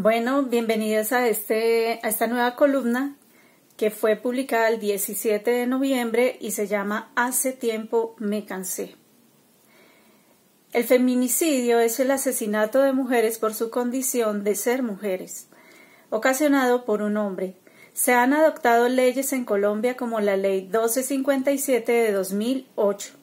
Bueno, bienvenidos a, este, a esta nueva columna que fue publicada el 17 de noviembre y se llama Hace tiempo me cansé. El feminicidio es el asesinato de mujeres por su condición de ser mujeres, ocasionado por un hombre. Se han adoptado leyes en Colombia como la Ley 1257 de 2008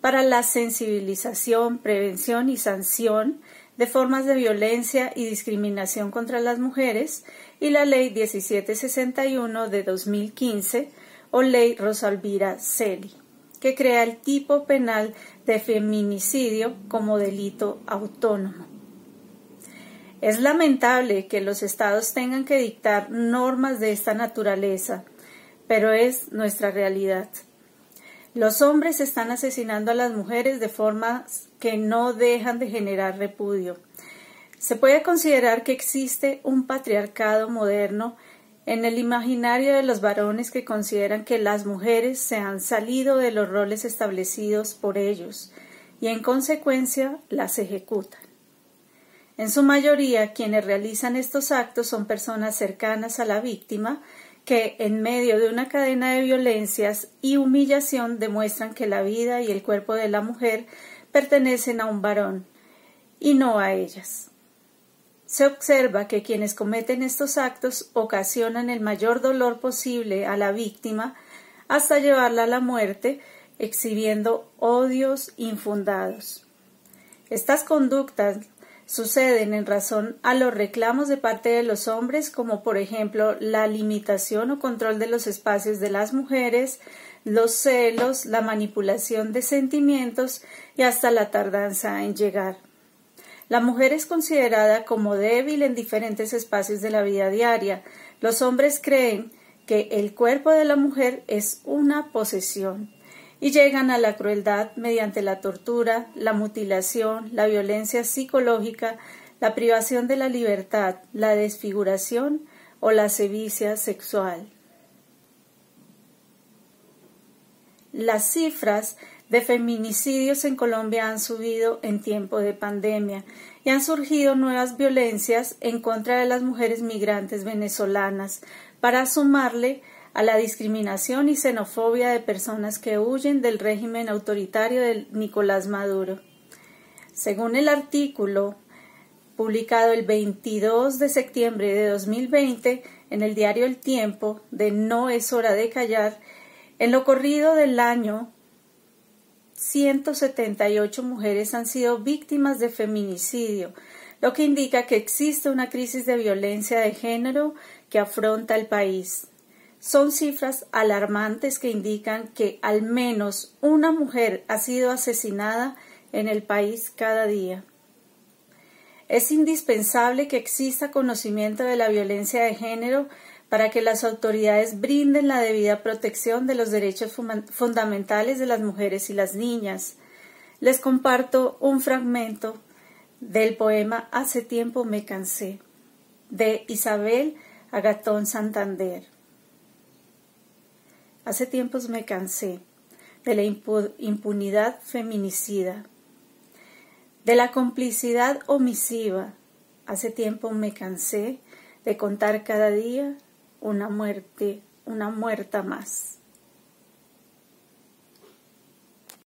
para la sensibilización, prevención y sanción de formas de violencia y discriminación contra las mujeres y la Ley 1761 de 2015 o Ley Rosalvira Celi, que crea el tipo penal de feminicidio como delito autónomo. Es lamentable que los estados tengan que dictar normas de esta naturaleza, pero es nuestra realidad. Los hombres están asesinando a las mujeres de formas que no dejan de generar repudio. Se puede considerar que existe un patriarcado moderno en el imaginario de los varones que consideran que las mujeres se han salido de los roles establecidos por ellos y en consecuencia las ejecutan. En su mayoría quienes realizan estos actos son personas cercanas a la víctima que en medio de una cadena de violencias y humillación demuestran que la vida y el cuerpo de la mujer pertenecen a un varón y no a ellas. Se observa que quienes cometen estos actos ocasionan el mayor dolor posible a la víctima hasta llevarla a la muerte, exhibiendo odios infundados. Estas conductas suceden en razón a los reclamos de parte de los hombres, como por ejemplo la limitación o control de los espacios de las mujeres, los celos, la manipulación de sentimientos y hasta la tardanza en llegar. La mujer es considerada como débil en diferentes espacios de la vida diaria. Los hombres creen que el cuerpo de la mujer es una posesión y llegan a la crueldad mediante la tortura, la mutilación, la violencia psicológica, la privación de la libertad, la desfiguración o la sevicia sexual. Las cifras de feminicidios en Colombia han subido en tiempo de pandemia y han surgido nuevas violencias en contra de las mujeres migrantes venezolanas para sumarle a la discriminación y xenofobia de personas que huyen del régimen autoritario de Nicolás Maduro. Según el artículo publicado el 22 de septiembre de 2020 en el diario El Tiempo de No es hora de callar, en lo corrido del año 178 mujeres han sido víctimas de feminicidio, lo que indica que existe una crisis de violencia de género que afronta el país. Son cifras alarmantes que indican que al menos una mujer ha sido asesinada en el país cada día. Es indispensable que exista conocimiento de la violencia de género para que las autoridades brinden la debida protección de los derechos fundamentales de las mujeres y las niñas. Les comparto un fragmento del poema Hace tiempo me cansé de Isabel Agatón Santander. Hace tiempos me cansé de la impunidad feminicida, de la complicidad omisiva. Hace tiempo me cansé de contar cada día una muerte, una muerta más.